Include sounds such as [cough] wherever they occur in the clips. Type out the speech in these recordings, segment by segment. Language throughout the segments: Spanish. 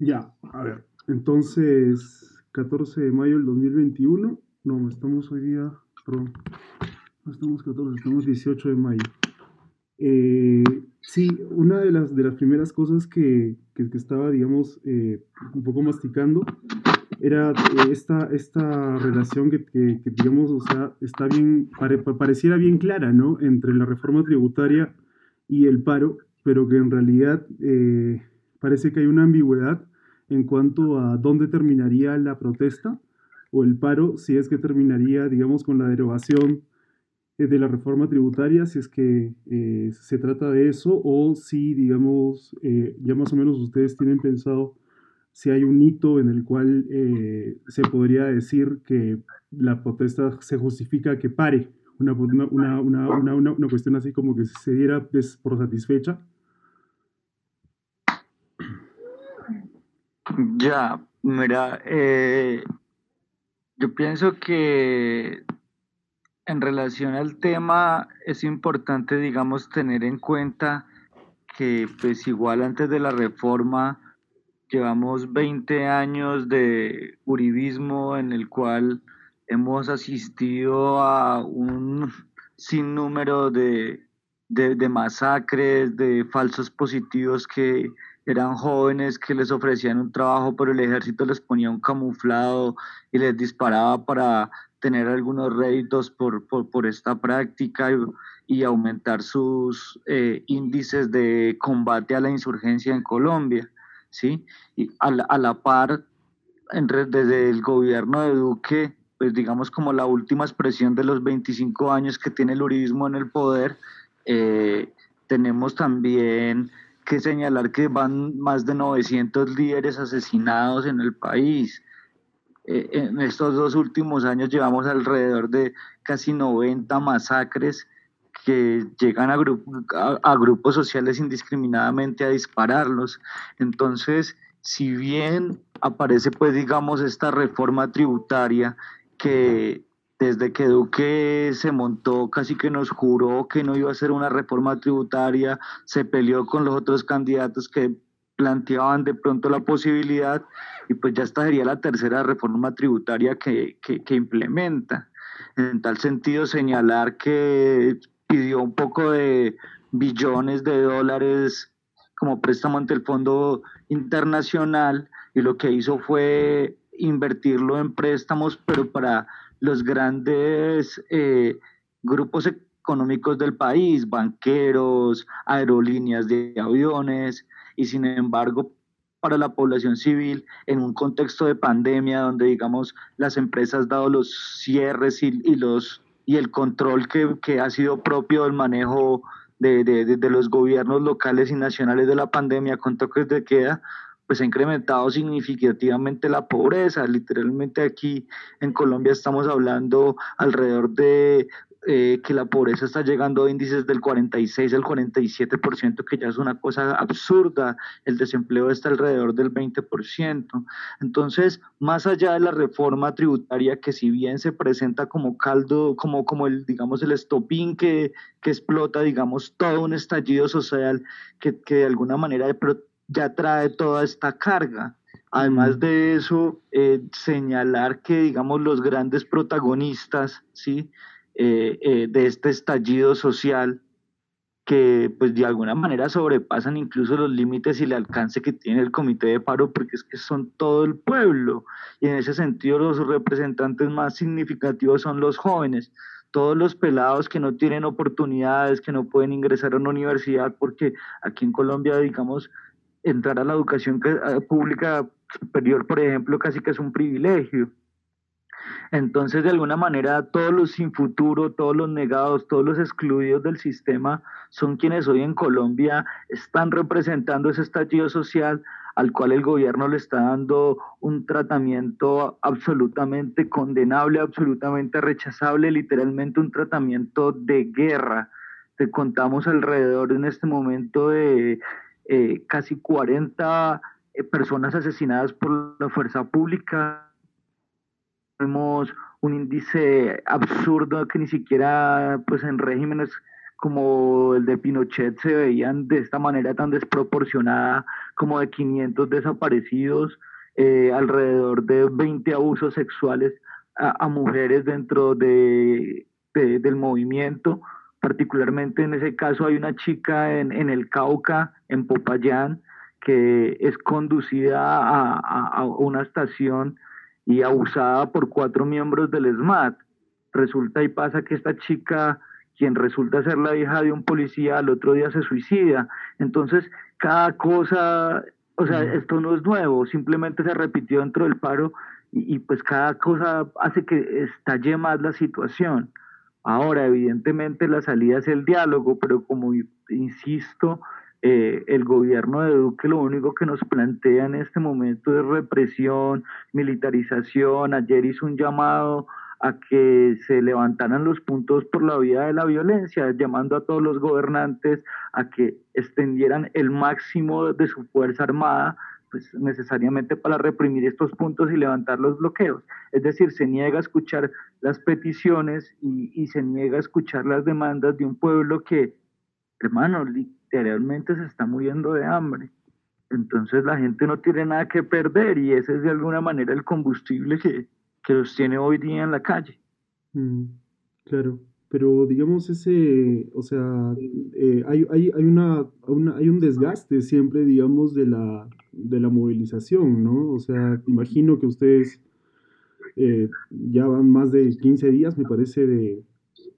Ya, a ver, entonces, 14 de mayo del 2021, no, estamos hoy día, perdón, no estamos 14, estamos 18 de mayo. Eh, sí, una de las, de las primeras cosas que, que, estaba, digamos, eh, un poco masticando era esta, esta relación que, que, digamos, o sea, está bien, pareciera bien clara, ¿no? Entre la reforma tributaria y el paro, pero que en realidad eh, parece que hay una ambigüedad en cuanto a dónde terminaría la protesta o el paro, si es que terminaría, digamos, con la derogación eh, de la reforma tributaria, si es que se trata de eso, o si, digamos, ya más o menos ustedes tienen pensado si hay un hito en el cual eh, se podría decir que la protesta se justifica que pare, una, una, una, una cuestión así como que se diera por satisfecha. Ya, mira, eh, yo pienso que en relación al tema es importante, digamos, tener en cuenta que pues igual antes de la reforma Llevamos 20 años de uribismo en el cual hemos asistido a un sinnúmero de, de, masacres, de falsos positivos que eran jóvenes que les ofrecían un trabajo, pero el ejército les ponía un camuflado y les disparaba para tener algunos réditos por, por, esta práctica y, aumentar sus eh, índices de combate a la insurgencia en Colombia. ¿sí? Y a la, par, desde el gobierno de Duque, pues digamos como la última expresión de los 25 años que tiene el uribismo en el poder, eh, tenemos también que señalar que van más de 900 líderes asesinados en el país. Eh, en estos dos últimos años llevamos alrededor de casi 90 masacres que llegan a, a, grupos sociales indiscriminadamente a dispararlos. Entonces, si bien aparece, pues, digamos, esta reforma tributaria que desde que Duque se montó, casi que nos juró que no iba a ser una reforma tributaria, se peleó con los otros candidatos que planteaban de pronto la posibilidad y pues ya esta sería la tercera reforma tributaria que, que, que implementa. En tal sentido, señalar que pidió un poco de billones de dólares como préstamo ante el Fondo Internacional y lo que hizo fue invertirlo en préstamos, pero para los grandes eh, grupos económicos del país, banqueros, aerolíneas de aviones, y sin embargo para la población civil en un contexto de pandemia donde digamos las empresas dado los cierres y, los y el control que, ha sido propio del manejo de, los gobiernos locales y nacionales de la pandemia con toques de queda, pues ha incrementado significativamente la pobreza. Literalmente aquí en Colombia estamos hablando alrededor de eh, que la pobreza está llegando a índices del 46 al 47%, que ya es una cosa absurda. El desempleo está alrededor del 20%. Entonces, más allá de la reforma tributaria, que si bien se presenta como caldo, como, como el, digamos, el estopín que, que explota, digamos, todo un estallido social que, que de alguna manera ya trae toda esta carga. Además de eso, eh, señalar que, digamos, los grandes protagonistas, ¿sí? Eh, eh, de este estallido social que pues de alguna manera sobrepasan incluso los límites y el alcance que tiene el comité de paro porque es que son todo el pueblo y en ese sentido los representantes más significativos son los jóvenes todos los pelados que no tienen oportunidades, que no pueden ingresar a una universidad, porque aquí en Colombia, digamos, entrar a la educación pública superior, por ejemplo, casi que es un privilegio. Entonces, de alguna manera, todos los sin futuro, todos los negados, todos los excluidos del sistema son quienes hoy en Colombia están representando ese estallido social al cual el gobierno le está dando un tratamiento absolutamente condenable, absolutamente rechazable, literalmente un tratamiento de guerra. Te contamos alrededor en este momento de eh, casi 40 eh, personas asesinadas por la fuerza pública tenemos un índice absurdo que ni siquiera pues en regímenes como el de Pinochet se veían de esta manera tan desproporcionada como de 500 desaparecidos, eh, alrededor de 20 abusos sexuales a, mujeres dentro de, del movimiento. Particularmente en ese caso hay una chica en, en el Cauca, en Popayán, que es conducida a, a, una estación y abusada por cuatro miembros del SMAT. Resulta y pasa que esta chica, quien resulta ser la hija de un policía, al otro día se suicida. Entonces, cada cosa, o sea, esto no es nuevo, simplemente se repitió dentro del paro y, pues cada cosa hace que estalle más la situación. Ahora, evidentemente la salida es el diálogo, pero como insisto, eh, el gobierno de Duque lo único que nos plantea en este momento es represión, militarización. Ayer hizo un llamado a que se levantaran los puntos por la vía de la violencia, llamando a todos los gobernantes a que extendieran el máximo de su fuerza armada pues necesariamente para reprimir estos puntos y levantar los bloqueos. Es decir, se niega a escuchar las peticiones y, se niega a escuchar las demandas de un pueblo que, hermano, literalmente se está muriendo de hambre. Entonces la gente no tiene nada que perder y ese es de alguna manera el combustible que, que los tiene hoy día en la calle. Mm, claro. Pero digamos ese, o sea, eh, hay, hay, hay, una, hay un desgaste siempre, digamos, de la, de la movilización, ¿no? O sea, imagino que ustedes eh, ya van más de 15 días, me parece, de,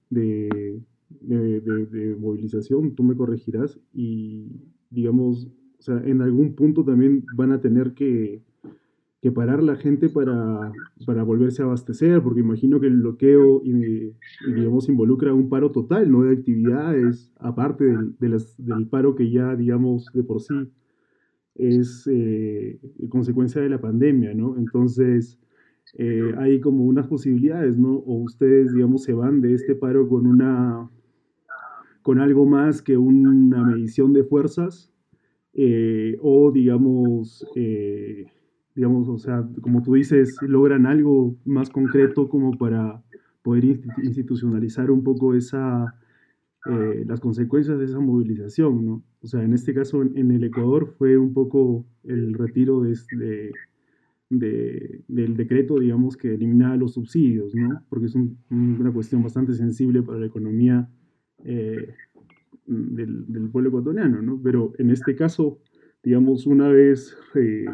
de, de, movilización, tú me corregirás, y digamos, o sea, en algún punto también van a tener que que parar la gente para, para, volverse a abastecer, porque imagino que el bloqueo, digamos, involucra un paro total, ¿no? De actividades, aparte del, del paro que ya, digamos, de por sí es eh, consecuencia de la pandemia, ¿no? Entonces, eh, hay como unas posibilidades, ¿no? O ustedes, digamos, se van de este paro con una con algo más que una medición de fuerzas, eh, o digamos, digamos, o sea, como tú dices, logran algo más concreto como para poder institucionalizar un poco esa, eh, las consecuencias de esa movilización, ¿no? O sea, en este caso en, el Ecuador fue un poco el retiro de, de, del decreto, digamos, que eliminaba los subsidios, ¿no? Porque es una cuestión bastante sensible para la economía eh, del, del, pueblo ecuatoriano, ¿no? Pero en este caso, digamos, una vez... Eh,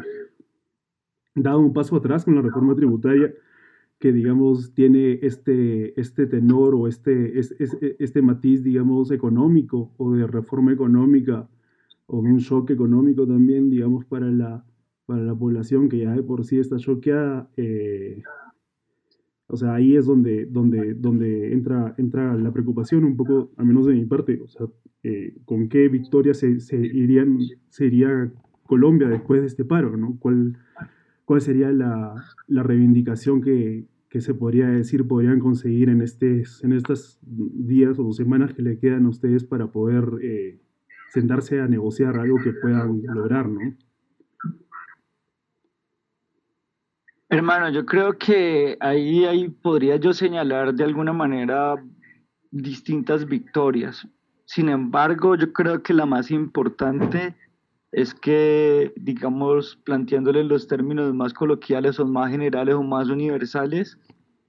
dado un paso atrás con la reforma tributaria que, digamos, tiene este, este tenor o este, este matiz, digamos, económico o de reforma económica o un shock económico también, digamos, para la, para la población que ya de por sí está choqueada. Eh, o sea, ahí es donde, donde, donde entra, entra la preocupación un poco, al menos de mi parte, o sea, eh, con qué victoria se, se, irían, se iría Colombia después de este paro, ¿no? ¿Cuál, ¿Cuál sería la, reivindicación que, se podría decir podrían conseguir en, este, en estos días o semanas que le quedan a ustedes para poder eh, sentarse a negociar algo que puedan lograr, ¿no? Hermano, yo creo que ahí, ahí podría yo señalar de alguna manera distintas victorias. Sin embargo, yo creo que la más importante es que, digamos, planteándole los términos más coloquiales o más generales o más universales,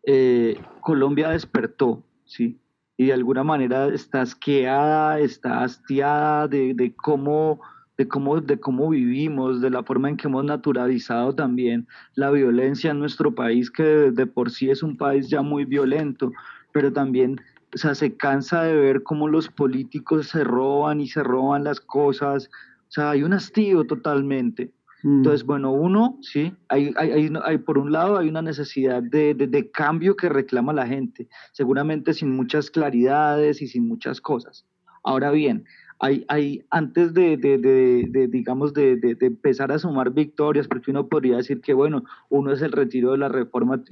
eh, Colombia despertó, ¿sí? Y de alguna manera está asqueada, está hastiada de, de, cómo, de, cómo, de cómo vivimos, de la forma en que hemos naturalizado también la violencia en nuestro país, que de, por sí es un país ya muy violento, pero también o sea, se cansa de ver cómo los políticos se roban y se roban las cosas, o sea, hay un hastío totalmente. Mm. Entonces, bueno, uno, sí, hay, hay, hay, por un lado hay una necesidad de, de, cambio que reclama la gente, seguramente sin muchas claridades y sin muchas cosas. Ahora bien, hay, hay, antes de, de, de digamos, de, empezar a sumar victorias, porque uno podría decir que, bueno, uno es el retiro de la reforma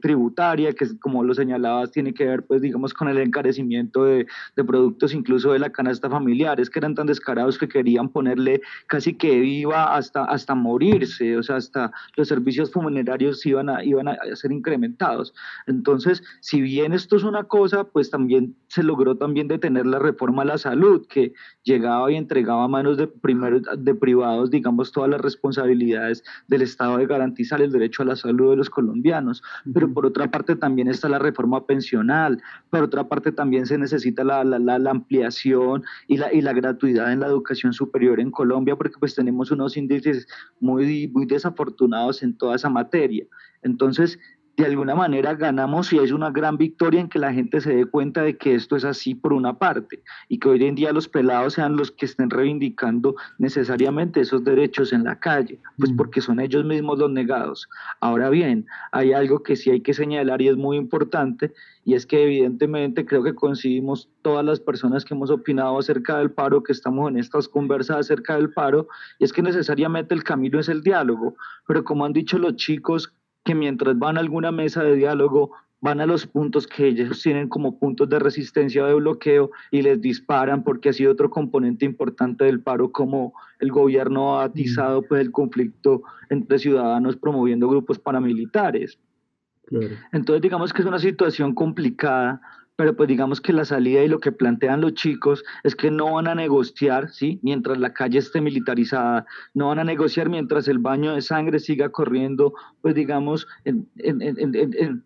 tributaria, que como lo señalabas, tiene que ver, pues, digamos, con el encarecimiento de, productos incluso de la canasta familiar, es que eran tan descarados que querían ponerle casi que viva hasta, hasta morirse, o sea, hasta los servicios funerarios iban a, iban a ser incrementados. Entonces, si bien esto es una cosa, pues también se logró también detener la reforma a la salud, que llegaba y entregaba a manos de, primeros, de privados, digamos, todas las responsabilidades del Estado de garantizar el derecho a la salud de los colombianos. Pero por otra parte también está la reforma pensional, por otra parte también se necesita la, la, la, ampliación y la, y la gratuidad en la educación superior en Colombia, porque pues tenemos unos índices muy, muy desafortunados en toda esa materia. Entonces, de alguna manera ganamos y es una gran victoria en que la gente se dé cuenta de que esto es así por una parte y que hoy en día los pelados sean los que estén reivindicando necesariamente esos derechos en la calle, pues mm. porque son ellos mismos los negados. Ahora bien, hay algo que sí hay que señalar y es muy importante y es que evidentemente creo que coincidimos todas las personas que hemos opinado acerca del paro, que estamos en estas conversas acerca del paro, y es que necesariamente el camino es el diálogo, pero como han dicho los chicos, que mientras van a alguna mesa de diálogo, van a los puntos que ellos tienen como puntos de resistencia o de bloqueo y les disparan porque ha sido otro componente importante del paro como el gobierno ha atizado pues el conflicto entre ciudadanos promoviendo grupos paramilitares. Entonces digamos que es una situación complicada pero pues digamos que la salida y lo que plantean los chicos es que no van a negociar, ¿sí? Mientras la calle esté militarizada, no van a negociar mientras el baño de sangre siga corriendo, pues digamos, en, en, en,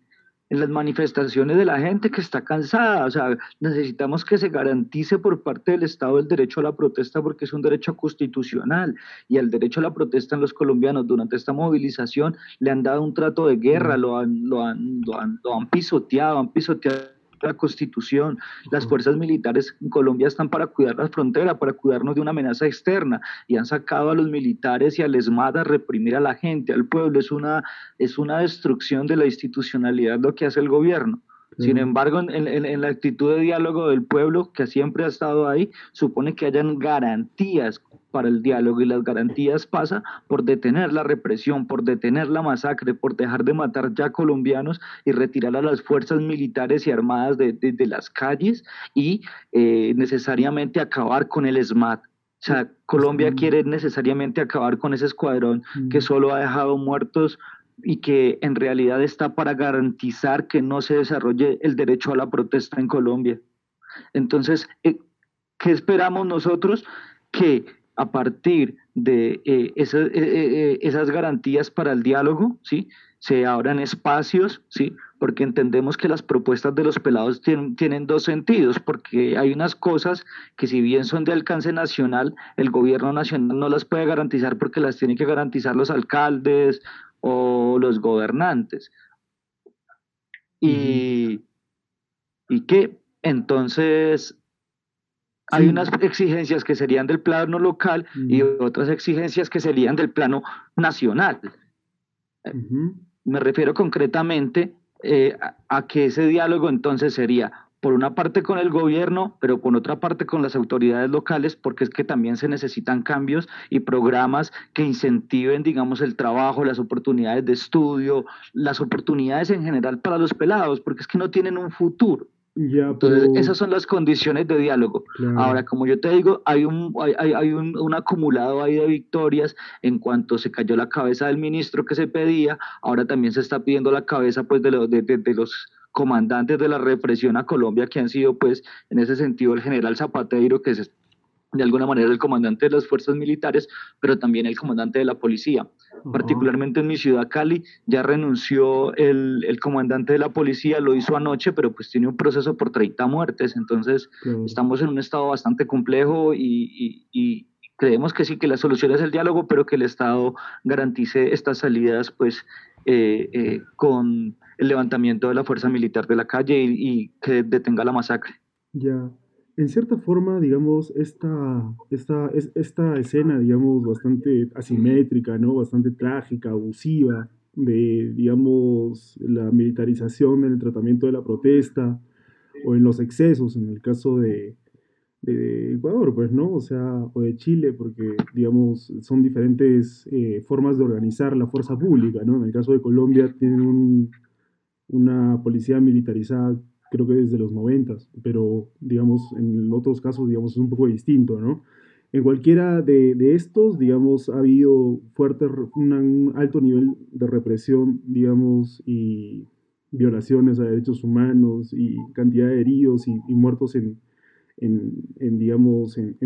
en las manifestaciones de la gente que está cansada. O sea, necesitamos que se garantice por parte del Estado el derecho a la protesta porque es un derecho constitucional y el derecho a la protesta en los colombianos durante esta movilización le han dado un trato de guerra, lo han, lo han, lo han, lo han pisoteado, han pisoteado la constitución. Las fuerzas militares en Colombia están para cuidar la frontera, para cuidarnos de una amenaza externa y han sacado a los militares y al ESMAD a reprimir a la gente, al pueblo. Es una, es una destrucción de la institucionalidad lo que hace el gobierno. Sin embargo, en, en, la actitud de diálogo del pueblo, que siempre ha estado ahí, supone que hayan garantías para el diálogo y las garantías pasa por detener la represión, por detener la masacre, por dejar de matar ya colombianos y retirar a las fuerzas militares y armadas de, de, las calles y eh, necesariamente acabar con el SMAT. O sea, Colombia quiere necesariamente acabar con ese escuadrón que solo ha dejado muertos y que en realidad está para garantizar que no se desarrolle el derecho a la protesta en Colombia. Entonces, eh, ¿qué esperamos nosotros? Que a partir de eh, eh, esas garantías para el diálogo, ¿sí? se abran espacios, ¿sí? porque entendemos que las propuestas de los pelados tienen, tienen, dos sentidos, porque hay unas cosas que si bien son de alcance nacional, el gobierno nacional no las puede garantizar porque las tienen que garantizar los alcaldes o los gobernantes. Y, y que entonces hay unas exigencias que serían del plano local y otras exigencias que serían del plano nacional. Me refiero concretamente eh, a, que ese diálogo entonces sería por una parte con el gobierno, pero por otra parte con las autoridades locales, porque es que también se necesitan cambios y programas que incentiven, digamos, el trabajo, las oportunidades de estudio, las oportunidades en general para los pelados, porque es que no tienen un futuro. Entonces, esas son las condiciones de diálogo. Ahora, como yo te digo, hay un, hay, hay un, un, acumulado ahí de victorias en cuanto se cayó la cabeza del ministro que se pedía, ahora también se está pidiendo la cabeza pues, de, de, de, de los comandantes de la represión a Colombia, que han sido, pues, en ese sentido, el general Zapatero, que es de alguna manera el comandante de las fuerzas militares, pero también el comandante de la policía. Particularmente en mi ciudad, Cali, ya renunció el, el, comandante de la policía, lo hizo anoche, pero pues tiene un proceso por 30 muertes, entonces estamos en un estado bastante complejo y, y, creemos que sí, que la solución es el diálogo, pero que el Estado garantice estas salidas pues eh, eh, con el levantamiento de la fuerza militar de la calle y, que detenga la masacre. Ya, en cierta forma, digamos, esta, esta, esta escena, digamos, bastante asimétrica, ¿no? Bastante trágica, abusiva, de, digamos, la militarización en el tratamiento de la protesta o en los excesos, en el caso de, de Ecuador, pues, ¿no? O sea, o de Chile, porque, digamos, son diferentes eh, formas de organizar la fuerza pública, ¿no? En el caso de Colombia tienen un, una policía militarizada, creo que desde los noventas, pero digamos, en otros casos, digamos, es un poco distinto, ¿no? En cualquiera de, de estos, digamos, ha habido fuerte, un alto nivel de represión, digamos, y violaciones a derechos humanos y cantidad de heridos y, muertos en, en, digamos, en,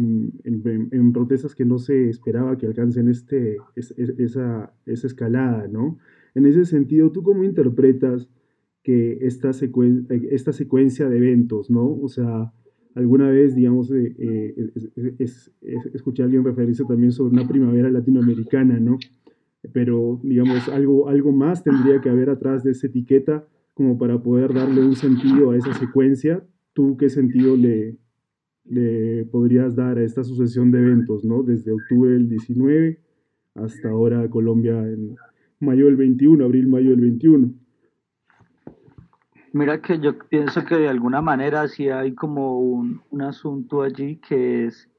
en, protestas que no se esperaba que alcancen este, esa, esa, escalada, ¿no? En ese sentido, ¿tú cómo interpretas que esta, esta secuencia de eventos, ¿no? O sea, alguna vez, digamos, eh, eh, escuché a alguien referirse también sobre una primavera latinoamericana, ¿no? Pero, digamos, algo, algo más tendría que haber atrás de esa etiqueta como para poder darle un sentido a esa secuencia. ¿Tú qué sentido le, le podrías dar a esta sucesión de eventos, ¿no? Desde octubre del 19 hasta ahora Colombia en mayo del 21, abril, mayo del 21. Mira que yo pienso que de alguna manera sí hay como un, asunto allí que es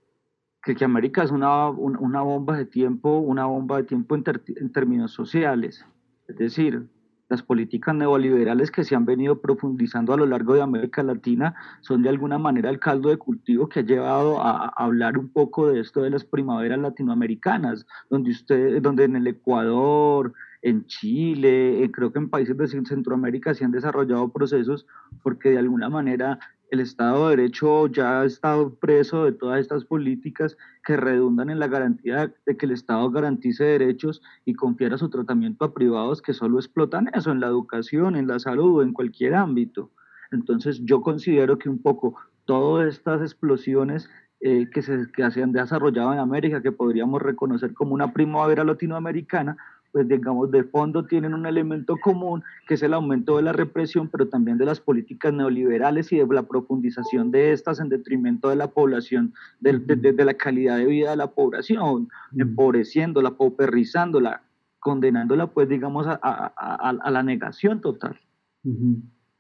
que, América es una, una, bomba de tiempo, una bomba de tiempo en términos sociales. Es decir, las políticas neoliberales que se han venido profundizando a lo largo de América Latina son de alguna manera el caldo de cultivo que ha llevado a, hablar un poco de esto de las primaveras latinoamericanas, donde usted, donde en el Ecuador, en Chile, eh, creo que en países de Centroamérica se han desarrollado procesos porque de alguna manera el Estado de Derecho ya ha estado preso de todas estas políticas que redundan en la garantía de que el Estado garantice derechos y confiera su tratamiento a privados que solo explotan eso en la educación, en la salud o en cualquier ámbito. Entonces yo considero que un poco todas estas explosiones eh, que, se, que se han desarrollado en América, que podríamos reconocer como una primavera latinoamericana, pues digamos, de fondo tienen un elemento común, que es el aumento de la represión, pero también de las políticas neoliberales y de la profundización de estas en detrimento de la población, de, de, la calidad de vida de la población, empobreciéndola, pauperizándola, condenándola, pues, digamos, a, a, a, la negación total.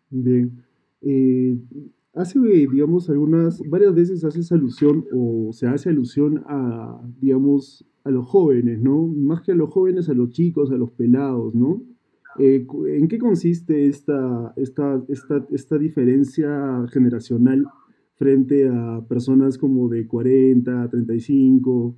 Bien. Eh, hace, digamos, algunas, varias veces haces alusión o se hace alusión a, digamos, a los jóvenes, ¿no? Más que a los jóvenes, a los chicos, a los pelados, ¿no? Eh, ¿En qué consiste esta, esta, esta, esta diferencia generacional frente a personas como de 40, 35,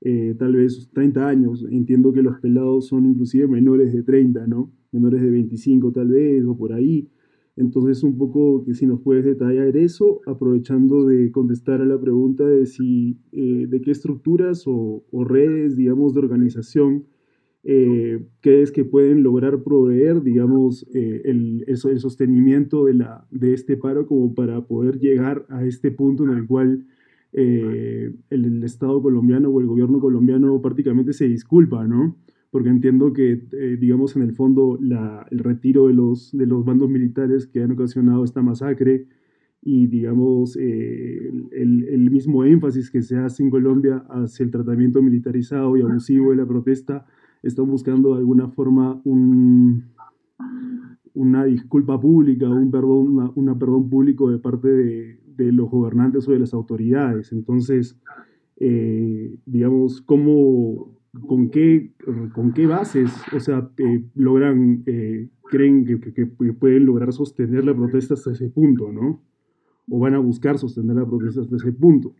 eh, tal vez 30 años? Entiendo que los pelados son inclusive menores de 30, ¿no? Menores de 25 tal vez, o por ahí. Entonces, un poco que si nos puedes detallar eso, aprovechando de contestar a la pregunta de si, eh, de qué estructuras o, redes, digamos, de organización eh, crees que pueden lograr proveer, digamos, eh, el, el, sostenimiento de, la, de este paro como para poder llegar a este punto en el cual el, el Estado colombiano o el gobierno colombiano prácticamente se disculpa, ¿no? Porque entiendo que, eh, digamos, en el fondo el retiro de los, de los bandos militares que han ocasionado esta masacre y, digamos, eh, el, mismo énfasis que se hace en Colombia hacia el tratamiento militarizado y abusivo de la protesta, están buscando de alguna forma un, una disculpa pública, un perdón, una, perdón público de parte de, de, los gobernantes o de las autoridades. Entonces, eh, digamos, ¿cómo, con qué, con qué bases, o sea, eh, logran, eh, creen que, pueden lograr sostener la protesta hasta ese punto, ¿no? O van a buscar sostener la protesta hasta ese punto.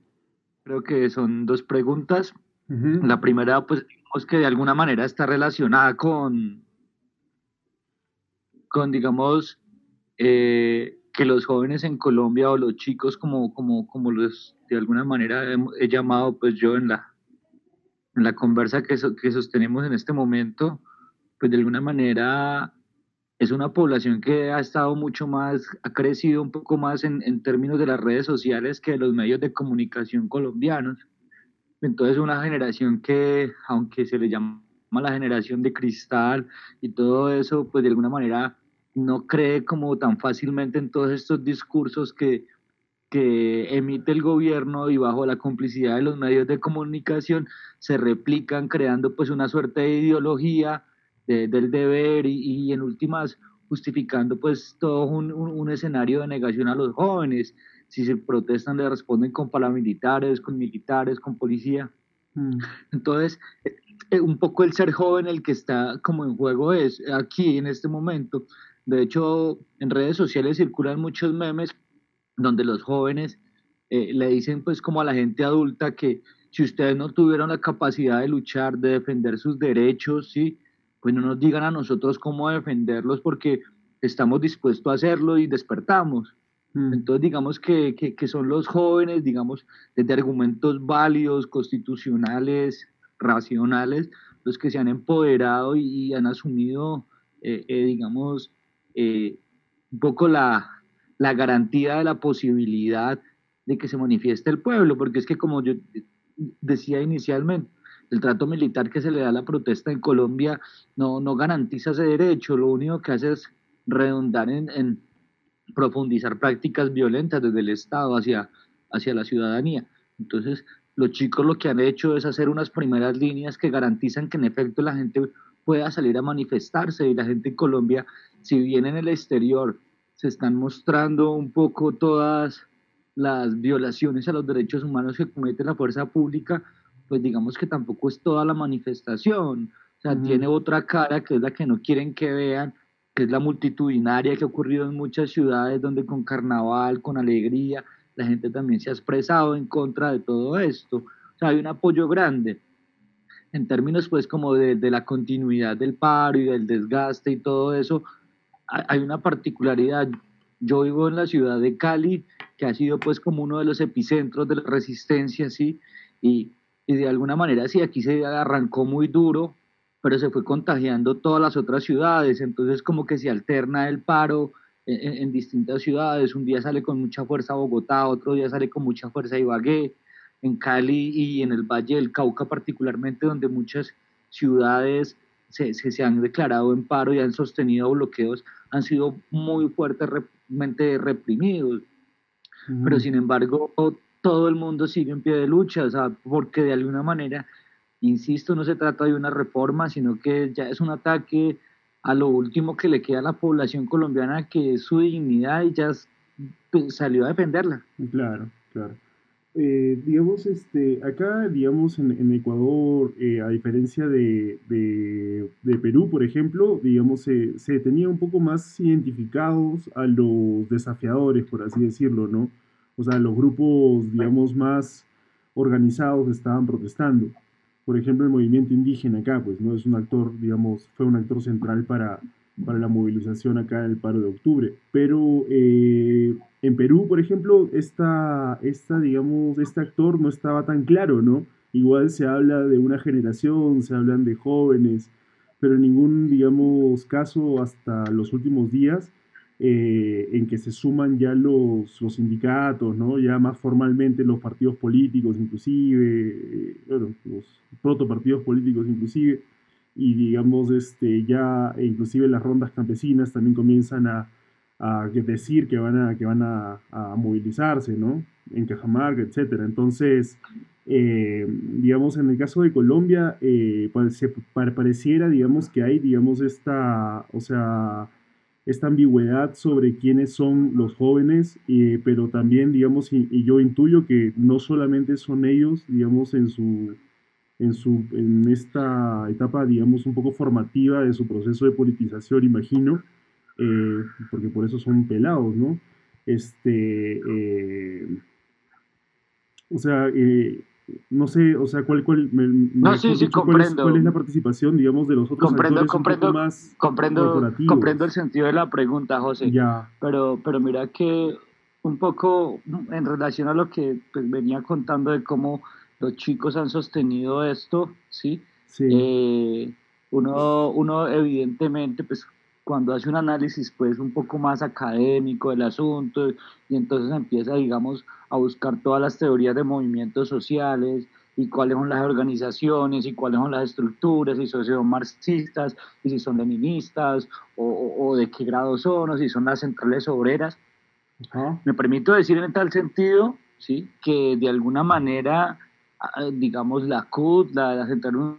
Creo que son dos preguntas. La primera, pues, digamos que de alguna manera está relacionada con, con digamos, eh, que los jóvenes en Colombia o los chicos, como, como, como los de alguna manera he llamado, pues yo en la la conversa que, que sostenemos en este momento, pues de alguna manera es una población que ha estado mucho más, ha crecido un poco más en, términos de las redes sociales que de los medios de comunicación colombianos. Entonces una generación que, aunque se le llama la generación de cristal y todo eso, pues de alguna manera no cree como tan fácilmente en todos estos discursos que que emite el gobierno y bajo la complicidad de los medios de comunicación se replican creando pues una suerte de ideología del deber y, en últimas justificando pues todo un, un, escenario de negación a los jóvenes. Si se protestan le responden con paramilitares, con militares, con policía. Mm. Entonces, eh, un poco el ser joven el que está como en juego es aquí en este momento. De hecho, en redes sociales circulan muchos memes donde los jóvenes eh, le dicen pues como a la gente adulta que si ustedes no tuvieron la capacidad de luchar, de defender sus derechos, ¿sí? pues no nos digan a nosotros cómo defenderlos porque estamos dispuestos a hacerlo y despertamos. Mm. Entonces, digamos que, que, son los jóvenes, digamos, desde argumentos válidos, constitucionales, racionales, los que se han empoderado y, han asumido, eh, eh, digamos, un poco la, la garantía de la posibilidad de que se manifieste el pueblo, porque es que como yo decía inicialmente, el trato militar que se le da a la protesta en Colombia no, no garantiza ese derecho, lo único que hace es redundar en, en profundizar prácticas violentas desde el Estado hacia, hacia la ciudadanía. Entonces, los chicos lo que han hecho es hacer unas primeras líneas que garantizan que en efecto la gente pueda salir a manifestarse y la gente en Colombia, si bien en el exterior se están mostrando un poco todas las violaciones a los derechos humanos que comete la fuerza pública, pues digamos que tampoco es toda la manifestación, o sea, tiene otra cara que es la que no quieren que vean, que es la multitudinaria que ha ocurrido en muchas ciudades donde con carnaval, con alegría, la gente también se ha expresado en contra de todo esto. O sea, hay un apoyo grande en términos pues como de, de la continuidad del paro y del desgaste y todo eso. Hay una particularidad. Yo vivo en la ciudad de Cali, que ha sido pues como uno de los epicentros de la resistencia, ¿sí? Y, y de alguna manera sí, aquí se arrancó muy duro, pero se fue contagiando todas las otras ciudades, entonces como que se alterna el paro en, distintas ciudades, un día sale con mucha fuerza Bogotá, otro día sale con mucha fuerza Ibagué, en Cali y en el Valle del Cauca particularmente, donde muchas ciudades se, se, han declarado en paro y han sostenido bloqueos, han sido muy fuertemente reprimidos. Pero sin embargo, todo el mundo sigue en pie de lucha, o sea, porque de alguna manera Insisto, no se trata de una reforma, sino que ya es un ataque a lo último que le queda a la población colombiana, que es su dignidad y ya pues, salió a defenderla. Claro, claro. Eh, digamos, este, acá, digamos, en, Ecuador, eh, a diferencia de, de, Perú, por ejemplo, digamos, se tenía un poco más identificados a los desafiadores, por así decirlo, ¿no? O sea, los grupos, digamos, más organizados estaban protestando por ejemplo, el movimiento indígena acá, pues, ¿no? Es un actor, digamos, fue un actor central para, para la movilización acá en el paro de octubre. Pero eh, en Perú, por ejemplo, esta, esta, digamos, este actor no estaba tan claro, ¿no? Igual se habla de una generación, se hablan de jóvenes, pero en ningún, digamos, caso hasta los últimos días eh, en que se suman ya los, los, sindicatos, ¿no? ya más formalmente los partidos políticos inclusive, eh, bueno, los protopartidos políticos inclusive, y digamos este, ya inclusive las rondas campesinas también comienzan a, a decir que van a, que van a, a movilizarse, ¿no? En Cajamarca, etcétera. Entonces, eh, digamos, en el caso de Colombia, pareciera, digamos, que hay, digamos, esta, o sea, esta ambigüedad sobre quiénes son los jóvenes, pero también, digamos, y, yo intuyo que no solamente son ellos, digamos, en su, en su, en esta etapa, digamos, un poco formativa de su proceso de politización, imagino, eh, porque por eso son pelados, ¿no? Este, eh, o sea, eh, no sé, o sea, cuál, cuál, no, sí, sí, comprendo. Cuál es, la participación, digamos, de los otros comprendo, actores comprendo, más comprendo, comprendo el sentido de la pregunta, José. Ya. Pero, pero mira que un poco en relación a lo que pues, venía contando de cómo los chicos han sostenido esto, ¿sí? sí. Eh, uno, uno evidentemente, pues cuando hace un análisis pues un poco más académico del asunto y entonces empieza digamos a buscar todas las teorías de movimientos sociales y cuáles son las organizaciones y cuáles son las estructuras y si son marxistas y si son leninistas o, o, de qué grado son o si son las centrales obreras. Me permito decir en tal sentido ¿sí? que de alguna manera digamos la CUT, la, la Central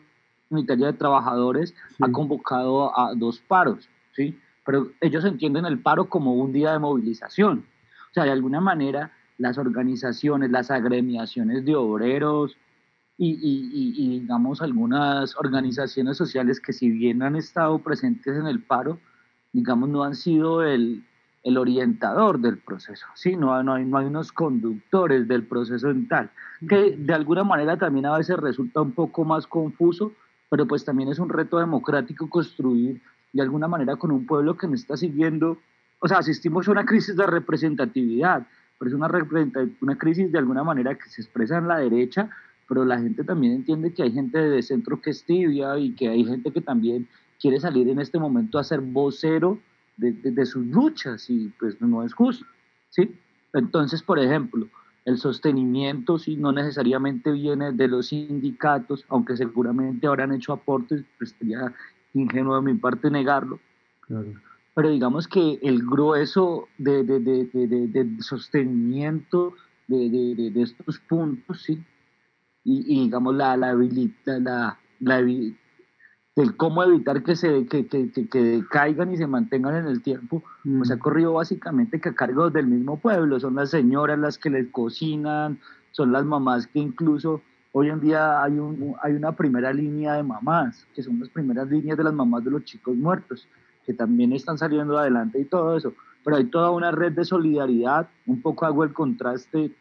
Unitaria de Trabajadores, ha convocado a dos paros ¿sí? Pero ellos entienden el paro como un día de movilización. O sea, de alguna manera, las organizaciones, las agremiaciones de obreros y, digamos, algunas organizaciones sociales que si bien han estado presentes en el paro, digamos, no han sido el, orientador del proceso, ¿sí? No, no, hay, no hay unos conductores del proceso en tal, que de alguna manera también a veces resulta un poco más confuso, pero pues también es un reto democrático construir de alguna manera con un pueblo que no está siguiendo o sea, asistimos a una crisis de representatividad, pero es una, una crisis de alguna manera que se expresa en la derecha, pero la gente también entiende que hay gente de centro que es tibia y que hay gente que también quiere salir en este momento a ser vocero de, de, sus luchas y pues no es justo, ¿sí? Entonces, por ejemplo, el sostenimiento sí, no necesariamente viene de los sindicatos, aunque seguramente habrán hecho aportes, pues sería ingenuo de mi parte negarlo. Pero digamos que el grueso de, de, de, de sostenimiento de, estos puntos, ¿sí? Y, y digamos la, la, la, la, del cómo evitar que se que, que, que, caigan y se mantengan en el tiempo, pues ha corrido básicamente que a cargo del mismo pueblo, son las señoras las que les cocinan, son las mamás que incluso hoy en día hay, un, hay una primera línea de mamás, que son las primeras líneas de las mamás de los chicos muertos, que también están saliendo adelante y todo eso, pero hay toda una red de solidaridad, un poco hago el contraste,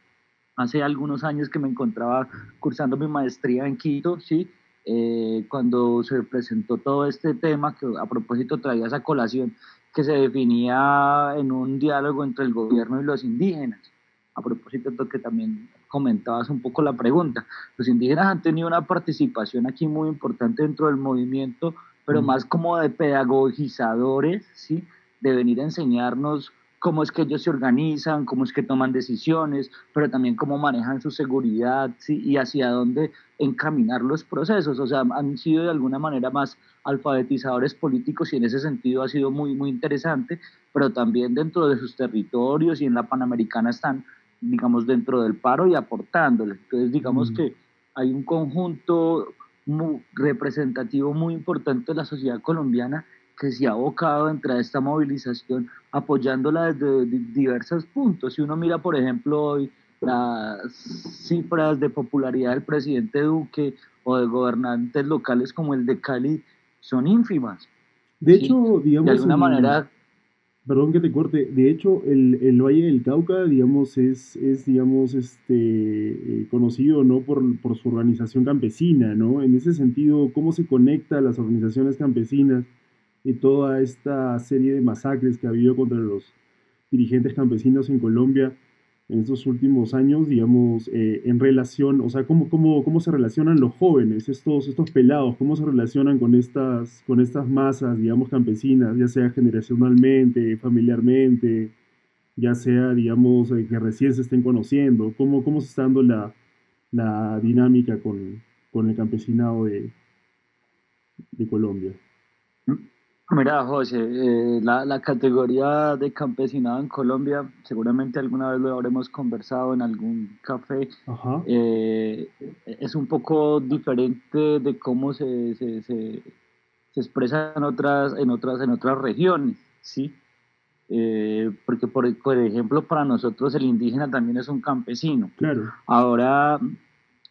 hace algunos años que me encontraba cursando mi maestría en Quito, ¿sí? Eh, cuando se presentó todo este tema, que a propósito traía esa colación, que se definía en un diálogo entre el gobierno y los indígenas. A propósito de lo que también comentabas un poco la pregunta, los indígenas han tenido una participación aquí muy importante dentro del movimiento, pero más como de pedagogizadores, ¿sí? de venir a enseñarnos cómo es que ellos se organizan, cómo es que toman decisiones, pero también cómo manejan su seguridad ¿sí? y hacia dónde encaminar los procesos. O sea, han sido de alguna manera más alfabetizadores políticos y en ese sentido ha sido muy, muy interesante, pero también dentro de sus territorios y en la Panamericana están, digamos, dentro del paro y aportándole. Entonces, digamos que hay un conjunto muy representativo muy importante de la sociedad colombiana que se ha abocado dentro de esta movilización apoyándola desde diversos puntos. Si uno mira, por ejemplo, hoy las cifras de popularidad del presidente Duque o de gobernantes locales como el de Cali son ínfimas. De hecho, digamos... De alguna manera... Perdón que te corte. De hecho, el, el Valle del Cauca, digamos, es, es digamos, este, eh, conocido, ¿no? Por, por su organización campesina, ¿no? En ese sentido, ¿cómo se conecta las organizaciones campesinas y toda esta serie de masacres que ha habido contra los dirigentes campesinos en Colombia en estos últimos años, digamos, eh, en relación, o sea, cómo, cómo, cómo se relacionan los jóvenes, estos, estos pelados, cómo se relacionan con estas, con estas masas, digamos, campesinas, ya sea generacionalmente, familiarmente, ya sea, digamos, eh, que recién se estén conociendo, cómo, cómo se está dando la, la dinámica con, con el campesinado de, de Colombia. Mira, José, eh, la, la, categoría de campesinado en Colombia, seguramente alguna vez lo habremos conversado en algún café, eh, es un poco diferente de cómo se, se, se, se, expresa en otras, en, otras, en otras regiones, ¿sí? Eh, porque, por, por, ejemplo, para nosotros el indígena también es un campesino. Claro. Ahora,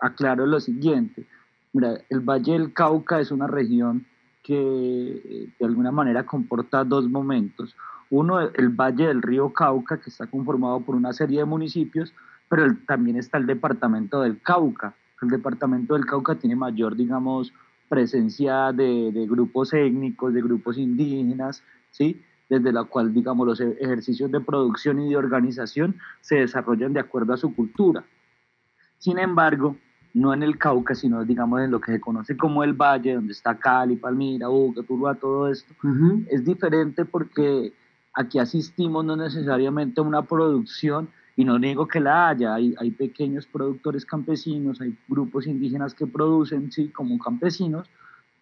aclaro lo siguiente. Mira, el Valle del Cauca es una región que eh, de alguna manera comporta dos momentos. Uno, el Valle del Río Cauca, que está conformado por una serie de municipios, pero también está el departamento del Cauca. El departamento del Cauca tiene mayor, digamos, presencia de, de grupos étnicos, de grupos indígenas, ¿sí? desde la cual, digamos, los e-, ejercicios de producción y de organización se desarrollan de acuerdo a su cultura. Sin embargo, no en el Cauca, sino digamos en lo que se conoce como el Valle, donde está Cali, Palmira, Buga, Tuluá, todo esto, es diferente porque aquí asistimos no necesariamente a una producción, y no digo que la haya, hay, hay pequeños productores campesinos, hay grupos indígenas que producen, sí, como campesinos,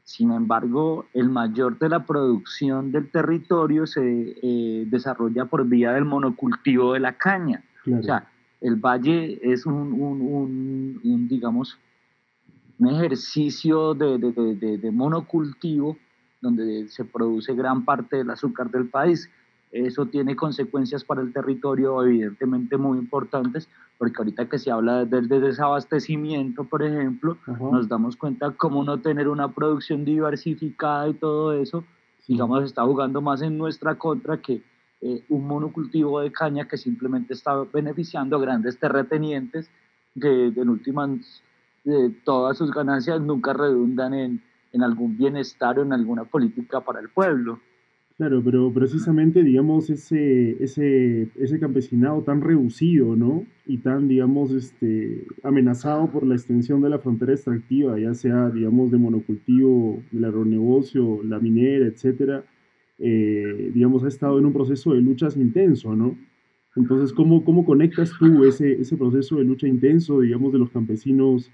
sin embargo, el mayor de la producción del territorio se eh, desarrolla por vía del monocultivo de la caña. O sea, el valle es un, digamos, un ejercicio de, monocultivo donde se produce gran parte del azúcar del país. Eso tiene consecuencias para el territorio evidentemente muy importantes, porque ahorita que se habla del desabastecimiento, por ejemplo, nos damos cuenta cómo no tener una producción diversificada y todo eso, digamos, está jugando más en nuestra contra que eh, un monocultivo de caña que simplemente está beneficiando a grandes terratenientes que en últimas todas sus ganancias nunca redundan en, en, algún bienestar o en alguna política para el pueblo. Claro, pero precisamente, digamos, ese, ese, ese campesinado tan reducido, ¿no? Y tan, digamos, este, amenazado por la extensión de la frontera extractiva, ya sea, digamos, de monocultivo, del agronegocio, la minera, etcétera, eh, digamos, ha estado en un proceso de luchas intenso, ¿no? Entonces, ¿cómo, cómo conectas tú ese, ese proceso de lucha intenso, digamos, de los campesinos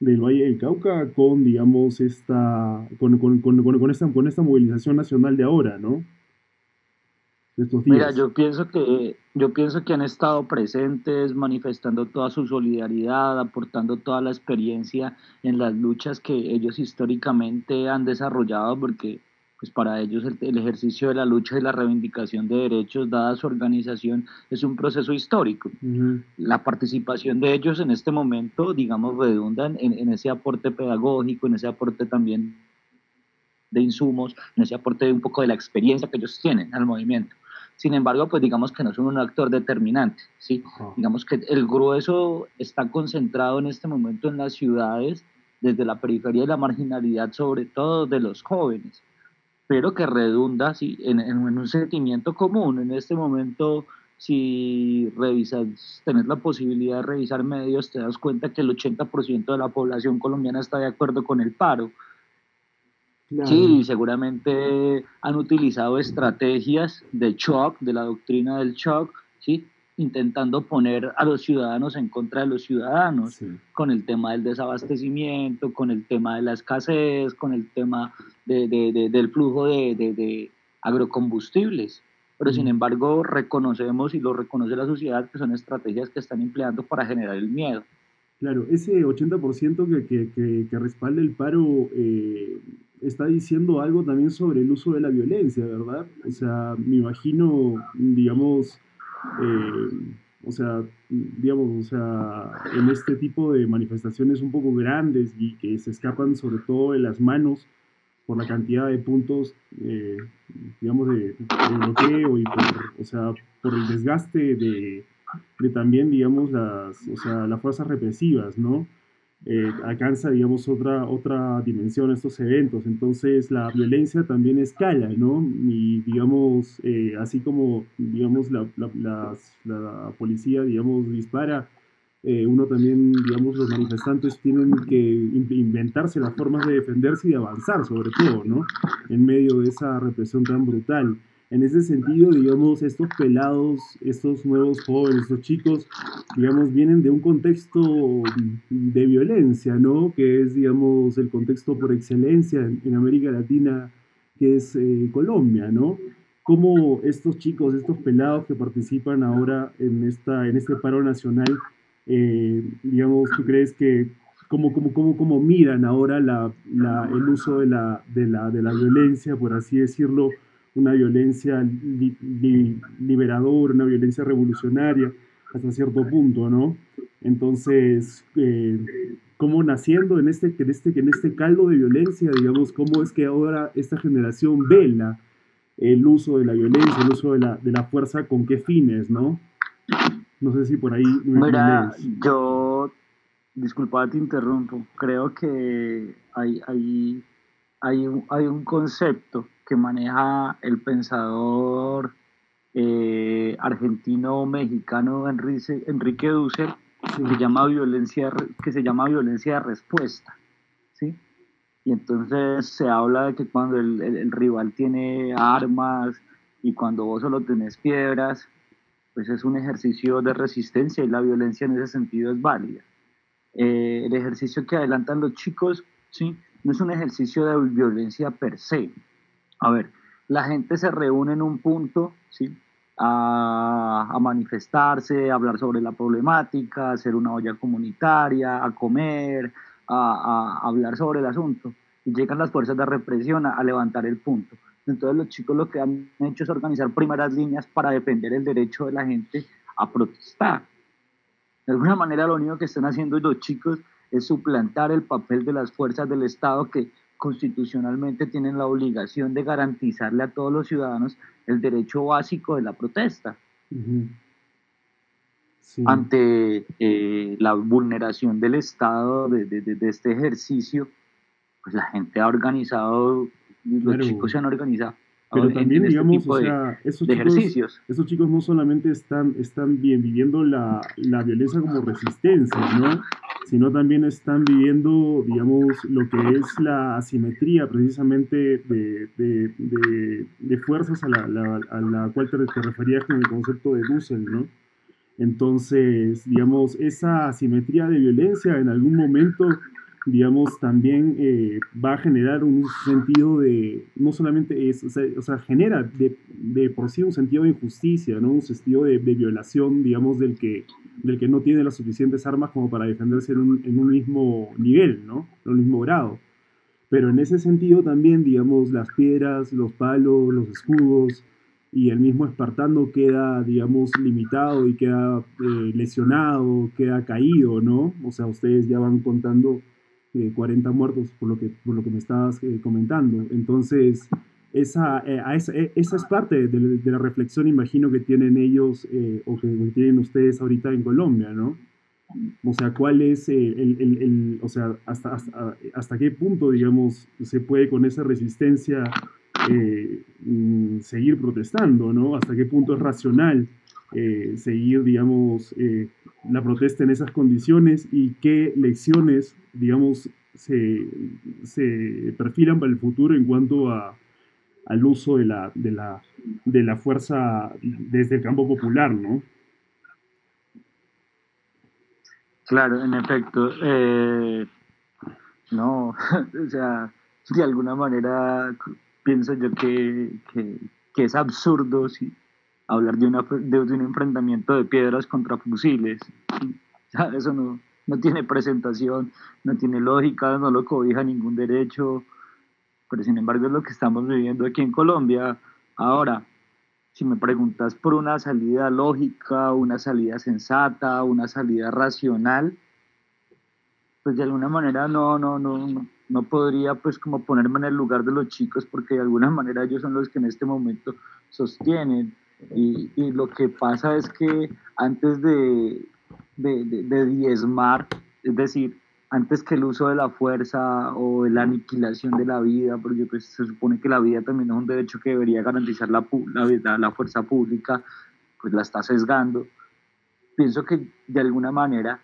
del Valle del Cauca con, digamos, esta, con, con, con, con esta, con esta movilización nacional de ahora, ¿no? Mira, yo pienso que yo pienso que han estado presentes, manifestando toda su solidaridad, aportando toda la experiencia en las luchas que ellos históricamente han desarrollado, porque pues para ellos el, ejercicio de la lucha y la reivindicación de derechos, dada su organización, es un proceso histórico. La participación de ellos en este momento, digamos, redunda en, en, ese aporte pedagógico, en ese aporte también de insumos, en ese aporte de un poco de la experiencia que ellos tienen al movimiento. Sin embargo, pues digamos que no son un actor determinante, ¿sí? Digamos que el grueso está concentrado en este momento en las ciudades, desde la periferia y la marginalidad, sobre todo de los jóvenes pero que redunda ¿sí? en, en, un sentimiento común. En este momento, si revisas, tenés la posibilidad de revisar medios, te das cuenta que el 80% de la población colombiana está de acuerdo con el paro. Sí, seguramente han utilizado estrategias de shock, de la doctrina del shock, ¿sí? Intentando poner a los ciudadanos en contra de los ciudadanos, con el tema del desabastecimiento, con el tema de la escasez, con el tema de, de, del flujo de, agrocombustibles. Pero sin embargo reconocemos y lo reconoce la sociedad que son estrategias que están empleando para generar el miedo. Claro, ese 80% que, que, que, que, respalda el paro eh, está diciendo algo también sobre el uso de la violencia, ¿verdad? O sea, me imagino, digamos, eh, o sea, digamos, o sea, en este tipo de manifestaciones un poco grandes y que se escapan sobre todo de las manos por la cantidad de puntos, eh, digamos, de, bloqueo y por, o sea, por el desgaste de, de, también, digamos, las, o sea, las fuerzas represivas, ¿no? Eh, alcanza, digamos, otra, otra dimensión estos eventos. Entonces, la violencia también escala, ¿no? Y, digamos, eh, así como, digamos, la, la, policía, digamos, dispara, eh, uno también, digamos, los manifestantes tienen que inventarse las formas de defenderse y de avanzar, sobre todo, ¿no? En medio de esa represión tan brutal. En ese sentido, digamos, estos pelados, estos nuevos jóvenes, estos chicos, digamos, vienen de un contexto de violencia, ¿no? Que es, digamos, el contexto por excelencia en, América Latina, que es eh, Colombia, ¿no? Cómo estos chicos, estos pelados que participan ahora en, esta, en este paro nacional, eh, digamos, ¿tú crees que cómo, cómo, cómo, cómo miran ahora la, el uso de la, de, la, de la violencia, por así decirlo, una violencia liberadora, una violencia revolucionaria hasta cierto punto, ¿no? Entonces, eh, ¿cómo naciendo en este, en, este, en este caldo de violencia, digamos, cómo es que ahora esta generación vela el uso de la violencia, el uso de la, de la fuerza, con qué fines, ¿no? No sé si por ahí... Mira, yo, disculpa, te interrumpo, creo que hay, hay, hay, hay un concepto que maneja el pensador eh, argentino-mexicano Enrique, Enrique Dussel, que, llama violencia, que se llama violencia de respuesta. ¿sí? Y entonces se habla de que cuando el, rival tiene armas y cuando vos solo tenés piedras, pues es un ejercicio de resistencia y la violencia en ese sentido es válida. Eh, el ejercicio que adelantan los chicos, ¿sí? no es un ejercicio de violencia per se, a ver, la gente se reúne en un punto, ¿sí? A, manifestarse, a hablar sobre la problemática, a hacer una olla comunitaria, a comer, a, hablar sobre el asunto. Y llegan las fuerzas de represión a, levantar el punto. Entonces los chicos lo que han hecho es organizar primeras líneas para defender el derecho de la gente a protestar. De alguna manera lo único que están haciendo los chicos es suplantar el papel de las fuerzas del Estado que constitucionalmente tienen la obligación de garantizarle a todos los ciudadanos el derecho básico de la protesta. Ante eh, la vulneración del Estado de, este ejercicio, pues la gente ha organizado, los chicos se han organizado. Pero también, este digamos, o sea, esos, chicos, esos chicos no solamente están, están bien viviendo la, la violencia como resistencia, ¿no? Sino también están viviendo, digamos, lo que es la asimetría precisamente de, de, fuerzas a la, a la, cual te, te, referías con el concepto de Dussel, ¿no? Entonces, digamos, esa asimetría de violencia en algún momento digamos, también eh, va a generar un sentido de, no solamente es, o sea, genera de, de, por sí un sentido de injusticia, ¿no? Un sentido de, violación, digamos, del que, del que no tiene las suficientes armas como para defenderse en un, en un mismo nivel, ¿no? En un mismo grado. Pero en ese sentido también, digamos, las piedras, los palos, los escudos y el mismo espartano queda, digamos, limitado y queda eh, lesionado, queda caído, ¿no? O sea, ustedes ya van contando 40 muertos, por lo que, por lo que me estabas eh, comentando. Entonces, esa, eh, esa, eh, esa, es parte de, la reflexión, imagino, que tienen ellos o que tienen ustedes ahorita en Colombia, ¿no? O sea, ¿cuál es el, el, el, o sea, hasta, hasta, hasta, qué punto, digamos, se puede con esa resistencia mm, seguir protestando, ¿no? Hasta qué punto es racional seguir, digamos, la protesta en esas condiciones y qué lecciones, digamos, se, se perfilan para el futuro en cuanto a, al uso de la, de, la, de la fuerza desde el campo popular, ¿no? Claro, en efecto. Eh, no, [laughs] o sea, de alguna manera pienso yo que, que, que es absurdo si, hablar de, una, de, un enfrentamiento de piedras contra fusiles. [laughs] Eso no, no tiene presentación, no tiene lógica, no lo cobija ningún derecho, pero sin embargo es lo que estamos viviendo aquí en Colombia. Ahora, si me preguntas por una salida lógica, una salida sensata, una salida racional, pues de alguna manera no, no, no, no, no podría pues como ponerme en el lugar de los chicos porque de alguna manera ellos son los que en este momento sostienen y, y lo que pasa es que antes de, de, de, diezmar, es decir, antes que el uso de la fuerza o de la aniquilación de la vida, porque pues, se supone que la vida también es un derecho que debería garantizar la, la, la fuerza pública, pues la está sesgando. Pienso que de alguna manera,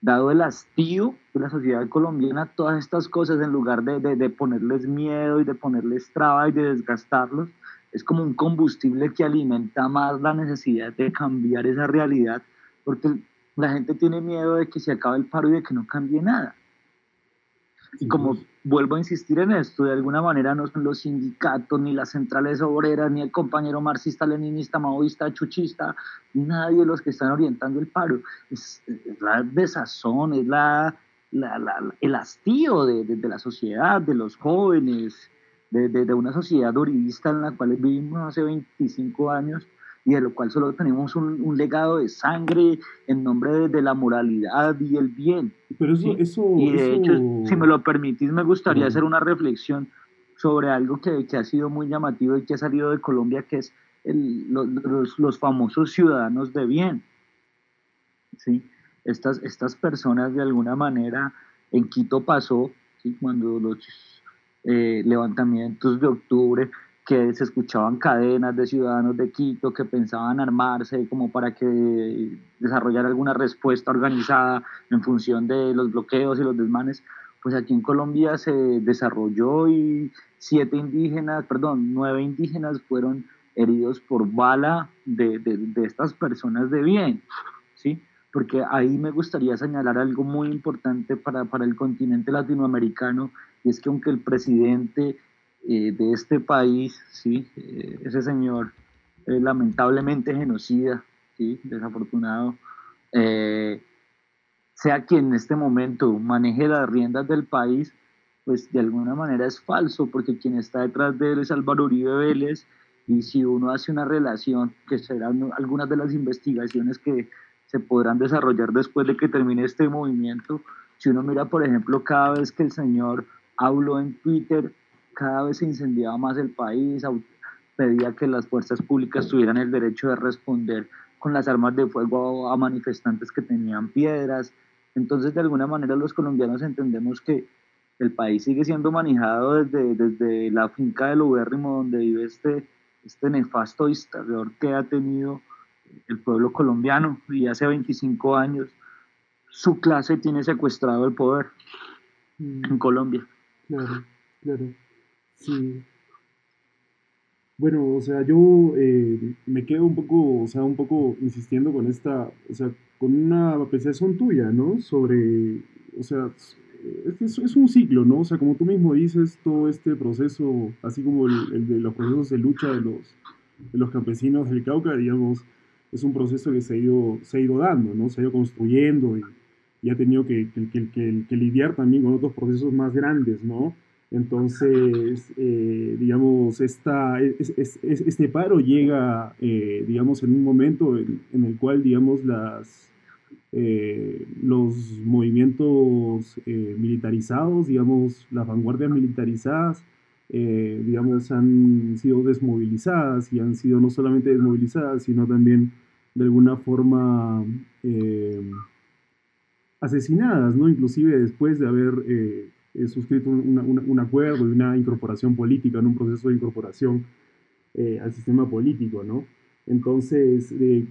dado el hastío de la sociedad colombiana, todas estas cosas, en lugar de, de, de ponerles miedo y de ponerles traba y de desgastarlos, es como un combustible que alimenta más la necesidad de cambiar esa realidad, porque la gente tiene miedo de que se acabe el paro y de que no cambie nada. Y como vuelvo a insistir en esto, de alguna manera no son los sindicatos, ni las centrales obreras, ni el compañero marxista, leninista, maoísta, chuchista, ni nadie de los que están orientando el paro. Es, la desazón, es la, el hastío de, de, la sociedad, de los jóvenes, de, una sociedad uribista en la cual vivimos hace 25 años y de lo cual solo tenemos un, legado de sangre en nombre de, la moralidad y el bien. Pero eso, eso y de hecho, si me lo permitís, me gustaría hacer una reflexión sobre algo que, que, ha sido muy llamativo y que ha salido de Colombia, que es el, los, los, famosos ciudadanos de bien. ¿sí? Estas, estas personas de alguna manera, en Quito pasó, ¿sí? cuando los eh, levantamientos de octubre que se escuchaban cadenas de ciudadanos de Quito que pensaban armarse como para que desarrollar alguna respuesta organizada en función de los bloqueos y los desmanes, pues aquí en Colombia se desarrolló y siete indígenas, perdón, nueve indígenas fueron heridos por bala de, de, de estas personas de bien, ¿sí? porque ahí me gustaría señalar algo muy importante para, para el continente latinoamericano, y es que aunque el presidente eh, de este país, ¿sí? Eh, ese señor lamentablemente genocida, ¿sí? desafortunado, eh, sea quien en este momento maneje las riendas del país, pues de alguna manera es falso, porque quien está detrás de él es Álvaro Uribe Vélez, y si uno hace una relación, que serán algunas de las investigaciones que se podrán desarrollar después de que termine este movimiento. Si uno mira, por ejemplo, cada vez que el señor habló en Twitter, cada vez se incendiaba más el país, pedía que las fuerzas públicas tuvieran el derecho de responder con las armas de fuego a manifestantes que tenían piedras. Entonces, de alguna manera, los colombianos entendemos que el país sigue siendo manejado desde, desde la finca del Ubérrimo, donde vive este, este nefasto dictador que ha tenido el pueblo colombiano y hace 25 años su clase tiene secuestrado el poder mm. en Colombia. Claro, claro, sí. Bueno, o sea, yo eh, me quedo un poco, o sea, un poco insistiendo con esta, o sea, con una apreciación tuya, ¿no? Sobre, o sea, es, es, un ciclo, ¿no? O sea, como tú mismo dices, todo este proceso, así como el, de los procesos de lucha de los, de los campesinos del Cauca, digamos, es un proceso que se ha ido, se ha ido dando, ¿no? Se ha ido construyendo y, y ha tenido que, que, que, lidiar también con otros procesos más grandes, ¿no? Entonces, eh, digamos, esta, este paro llega, eh, digamos, en un momento en, el cual, digamos, las, eh, los movimientos militarizados, digamos, las vanguardias militarizadas, digamos, han sido desmovilizadas y han sido no solamente desmovilizadas, sino también de alguna forma asesinadas, ¿no? Inclusive después de haber eh, suscrito un, acuerdo y una incorporación política, en un proceso de incorporación eh, al sistema político, ¿no? Entonces, eh,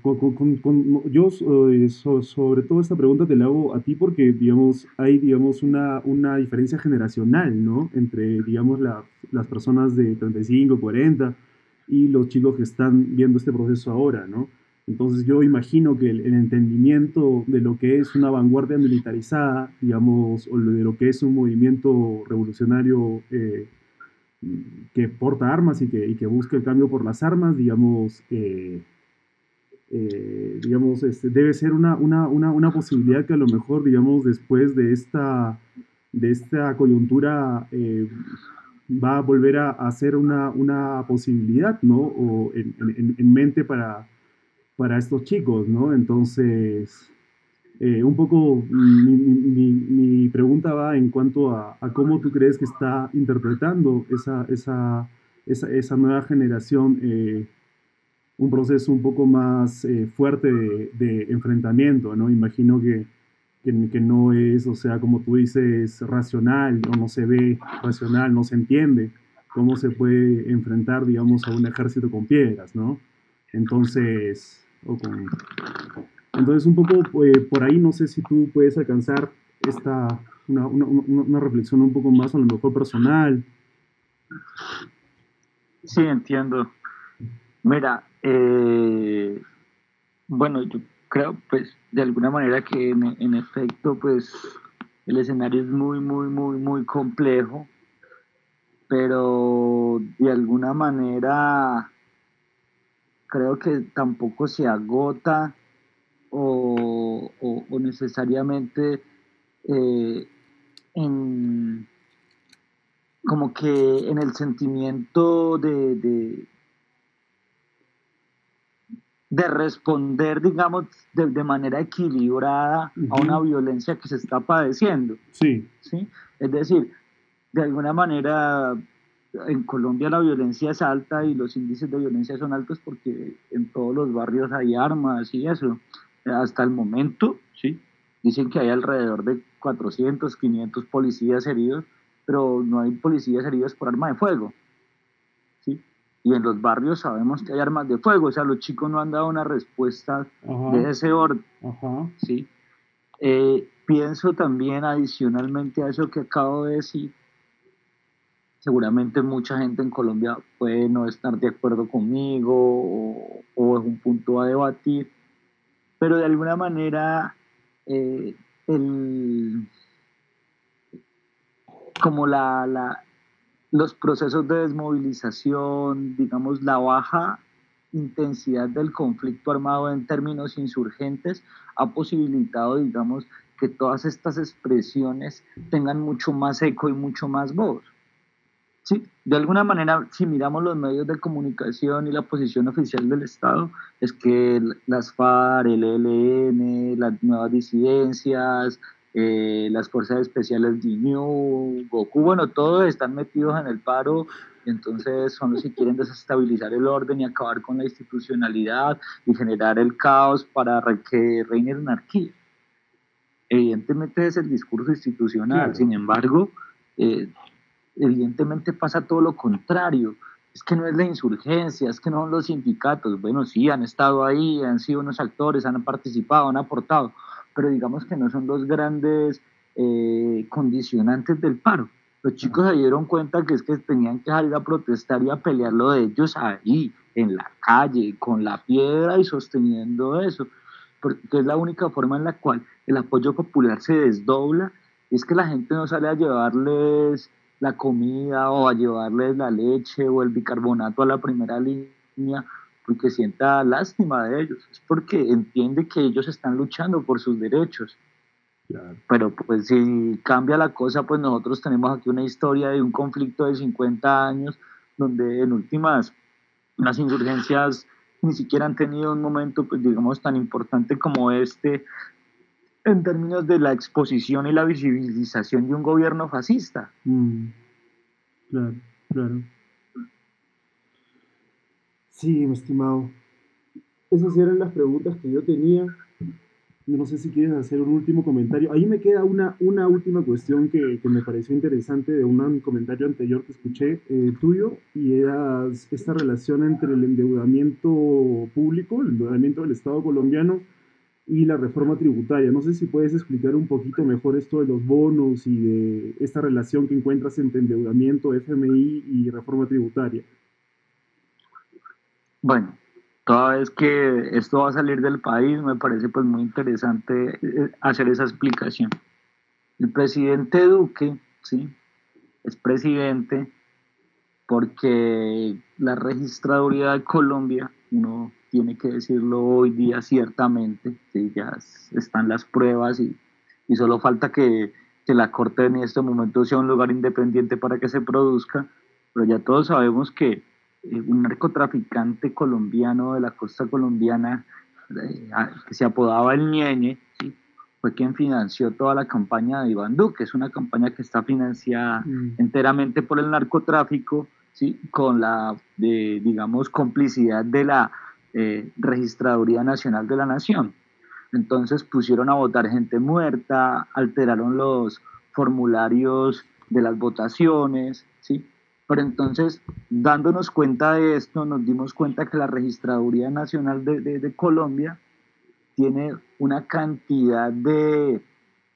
yo sobre todo esta pregunta te la hago a ti porque, digamos, hay, digamos, una, una diferencia generacional, ¿no? Entre, digamos, las personas de 35, 40 y los chicos que están viendo este proceso ahora, ¿no? Entonces yo imagino que el, entendimiento de lo que es una vanguardia militarizada, digamos, o de lo que es un movimiento revolucionario eh, que porta armas y que, busca el cambio por las armas, digamos, eh, eh, digamos este, debe ser una, una, una, una, posibilidad que a lo mejor, digamos, después de esta, de esta coyuntura va a volver a, a ser una, posibilidad, ¿no? O en, en mente para para estos chicos, ¿no? Entonces, eh, un poco mi, pregunta va en cuanto a, cómo tú crees que está interpretando esa, esa, esa, nueva generación eh, un proceso un poco más eh, fuerte de, enfrentamiento, ¿no? Imagino que, que, no es, o sea, como tú dices, racional, o no se ve racional, no se entiende cómo se puede enfrentar, digamos, a un ejército con piedras, ¿no? Entonces, entonces, un poco eh, por ahí, no sé si tú puedes alcanzar esta, una, una, una, reflexión un poco más a lo mejor personal. Sí, entiendo. Mira, eh, bueno, yo creo, pues, de alguna manera que en, en, efecto, pues, el escenario es muy, muy, muy, muy complejo, pero de alguna manera creo que tampoco se agota o, necesariamente eh, en como que en el sentimiento de, de, responder, digamos, de, manera equilibrada a una violencia que se está padeciendo. Sí. ¿sí? Es decir, de alguna manera en Colombia la violencia es alta y los índices de violencia son altos porque en todos los barrios hay armas y eso. Hasta el momento, sí, dicen que hay alrededor de 400, 500 policías heridos, pero no hay policías heridos por arma de fuego. ¿sí? Y en los barrios sabemos que hay armas de fuego, o sea, los chicos no han dado una respuesta de ese orden. ¿sí? Eh, pienso también adicionalmente a eso que acabo de decir, seguramente mucha gente en Colombia puede no estar de acuerdo conmigo o, es un punto a debatir, pero de alguna manera eh, como la, los procesos de desmovilización, digamos, la baja intensidad del conflicto armado en términos insurgentes ha posibilitado, digamos, que todas estas expresiones tengan mucho más eco y mucho más voz. Sí, de alguna manera, si miramos los medios de comunicación y la posición oficial del Estado, es que las FARC, el ELN, las nuevas disidencias, eh, las fuerzas especiales de New, Goku, bueno, todos están metidos en el paro, entonces son los que quieren desestabilizar el orden y acabar con la institucionalidad y generar el caos para que reine la anarquía. Evidentemente es el discurso institucional, sin embargo, eh, evidentemente pasa todo lo contrario. Es que no es la insurgencia, es que no son los sindicatos. Bueno, sí, han estado ahí, han sido unos actores, han participado, han aportado, pero digamos que no son los grandes eh, condicionantes del paro. Los chicos se dieron cuenta que es que tenían que salir a protestar y a pelear lo de ellos ahí, en la calle, con la piedra y sosteniendo eso, porque es la única forma en la cual el apoyo popular se desdobla, es que la gente no sale a llevarles la comida o a llevarles la leche o el bicarbonato a la primera línea porque sienta lástima de ellos, es porque entiende que ellos están luchando por sus derechos. Pero pues si cambia la cosa, pues nosotros tenemos aquí una historia de un conflicto de 50 años donde en últimas las insurgencias ni siquiera han tenido un momento, pues digamos, tan importante como este en términos de la exposición y la visibilización de un gobierno fascista. Mm. Claro, claro. Sí, mi estimado. Esas eran las preguntas que yo tenía. No sé si quieres hacer un último comentario. Ahí me queda una, una última cuestión que, me pareció interesante de un comentario anterior que escuché eh, tuyo y era esta relación entre el endeudamiento público, el endeudamiento del Estado colombiano y la reforma tributaria. No sé si puedes explicar un poquito mejor esto de los bonos y de esta relación que encuentras entre endeudamiento, FMI y reforma tributaria. Bueno, toda vez que esto va a salir del país, me parece pues muy interesante eh, hacer esa explicación. El presidente Duque, ¿sí? Es presidente porque la registraduría de Colombia, uno tiene que decirlo hoy día ciertamente, ¿sí? ya están las pruebas y, y solo falta que, que la Corte en este momento sea un lugar independiente para que se produzca, pero ya todos sabemos que eh, un narcotraficante colombiano de la costa colombiana eh, que se apodaba el Ñeñe, fue quien financió toda la campaña de Iván Duque. Es una campaña que está financiada mm. enteramente por el narcotráfico, ¿sí? con la, digamos, complicidad de la eh, Registraduría Nacional de la Nación. Entonces pusieron a votar gente muerta, alteraron los formularios de las votaciones, ¿sí? Pero entonces, dándonos cuenta de esto, nos dimos cuenta que la Registraduría Nacional de, Colombia tiene una cantidad de,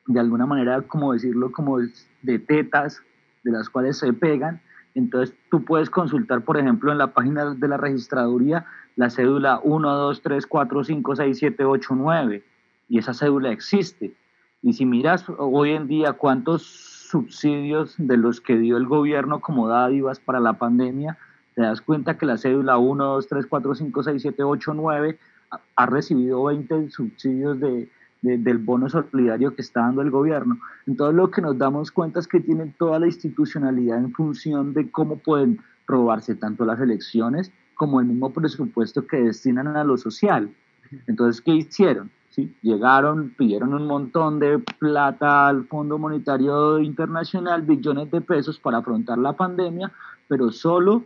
de alguna manera, como decirlo, como de tetas de las cuales se pegan. Entonces, tú puedes consultar, por ejemplo, en la página de la registraduría la cédula 1, 2, 3, 4, 5, 6, 7, 8, 9. Y esa cédula existe. Y si miras hoy en día cuántos subsidios de los que dio el gobierno como dádivas para la pandemia, te das cuenta que la cédula 1, 2, 3, 4, 5, 6, 7, 8, 9 ha recibido 20 subsidios de, del bono solidario que está dando el gobierno. Entonces lo que nos damos cuenta es que tienen toda la institucionalidad en función de cómo pueden robarse tanto las elecciones como el mismo presupuesto que destinan a lo social. Entonces, ¿qué hicieron? Llegaron, pidieron un montón de plata al Fondo Monetario Internacional, billones de pesos para afrontar la pandemia, pero solo.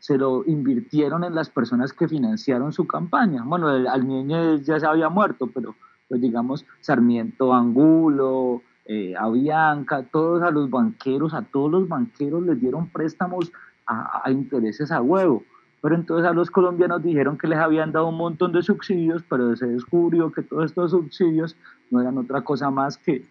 Se lo invirtieron en las personas que financiaron su campaña. Bueno, al niño ya se había muerto, pero pues digamos Sarmiento Angulo, eh, Avianca, todos a los banqueros, a todos los banqueros les dieron préstamos a intereses a huevo. Pero entonces a los colombianos dijeron que les habían dado un montón de subsidios, pero se descubrió que todos estos subsidios no eran otra cosa más que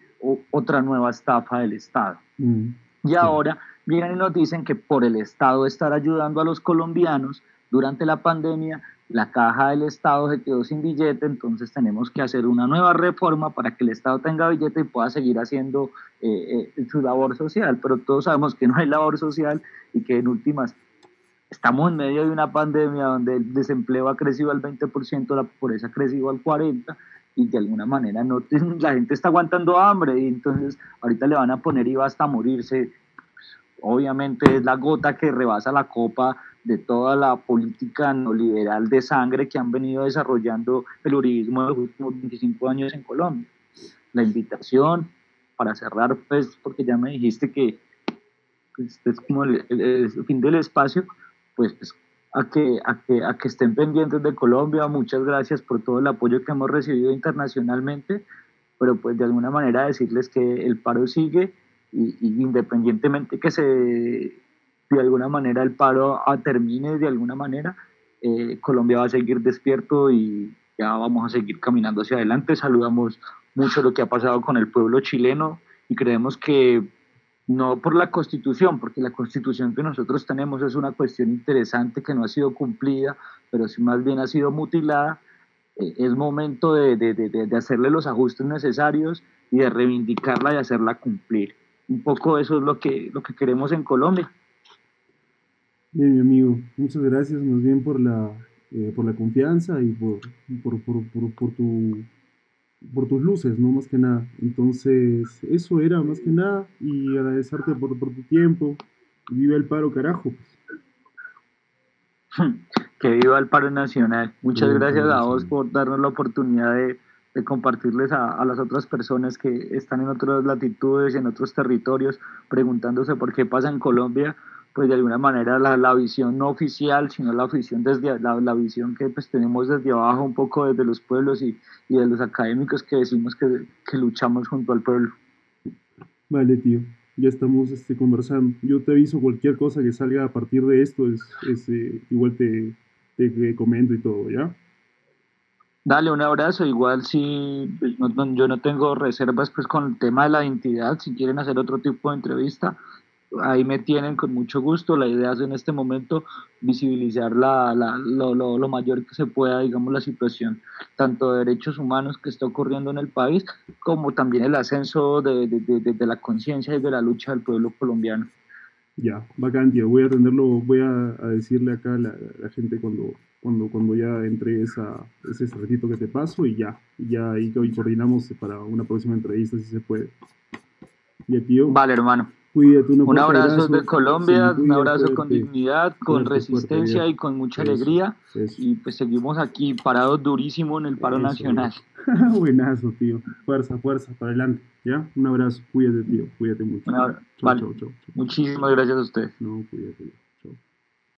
otra nueva estafa del Estado. Mm, y ahora vienen y nos dicen que por el Estado estar ayudando a los colombianos durante la pandemia, la caja del Estado se quedó sin billete, entonces tenemos que hacer una nueva reforma para que el Estado tenga billete y pueda seguir haciendo eh, eh, su labor social. Pero todos sabemos que no hay labor social y que en últimas estamos en medio de una pandemia donde el desempleo ha crecido al 20%, la pobreza ha crecido al 40% y de alguna manera no [laughs] la gente está aguantando hambre y entonces ahorita le van a poner IVA hasta morirse. obviamente es la gota que rebasa la copa de toda la política neoliberal de sangre que han venido desarrollando el uribismo de los últimos 25 años en Colombia. La invitación para cerrar, pues, porque ya me dijiste que este es como el fin del espacio, pues, pues, a, que, a, que, a que estén pendientes de Colombia. Muchas gracias por todo el apoyo que hemos recibido internacionalmente, pero pues de alguna manera decirles que el paro sigue y, independientemente que se de alguna manera el paro termine de alguna manera, eh, Colombia va a seguir despierto y ya vamos a seguir caminando hacia adelante. Saludamos mucho lo que ha pasado con el pueblo chileno y creemos que no por la constitución, porque la constitución que nosotros tenemos es una cuestión interesante que no ha sido cumplida, pero si más bien ha sido mutilada, eh, es momento de, de, de, hacerle los ajustes necesarios y de reivindicarla y hacerla cumplir. Un poco eso es lo que, lo que queremos en Colombia. Bien, mi amigo, muchas gracias más bien por la, eh, por la confianza y por, por, por, por, tu, por tus luces, ¿no? Más que nada. Entonces, eso era más que nada y agradecerte por, por tu tiempo. Viva el paro, carajo. [laughs] Que viva el paro nacional. Muchas gracias a vos por darnos la oportunidad de, de compartirles a, a, las otras personas que están en otras latitudes, en otros territorios, preguntándose por qué pasa en Colombia pues de alguna manera la, la, visión no oficial, sino la visión desde la, la, visión que pues tenemos desde abajo, un poco desde los pueblos y, y de los académicos que decimos que, que, luchamos junto al pueblo. Vale, tío, ya estamos este, conversando. Yo te aviso cualquier cosa que salga a partir de esto, es, es eh, igual te, te, comento y todo, ¿ya? Dale un abrazo, igual si pues, no, yo no tengo reservas pues con el tema de la identidad, si quieren hacer otro tipo de entrevista, ahí me tienen con mucho gusto. La idea es en este momento visibilizar la, la, lo, lo, lo, mayor que se pueda, digamos, la situación tanto de derechos humanos que está ocurriendo en el país, como también el ascenso de, de, de, de la conciencia y de la lucha del pueblo colombiano. Ya, bacán, tío. Voy a atenderlo, voy a, a decirle acá a la, la, gente cuando, cuando, cuando ya entre esa, ese ratito que te paso y ya, ya ahí coordinamos para una próxima entrevista si se puede. Ya, tío. Vale, hermano un abrazo de Colombia, un abrazo con dignidad, con resistencia y con mucha alegría. Y pues seguimos aquí parados durísimo en el paro nacional. [laughs] Buenazo, tío. Fuerza, fuerza, para adelante. ¿Ya? Un abrazo. Cuídate, tío. Cuídate mucho. Chau, vale. Muchísimas gracias a usted. No, cuídate.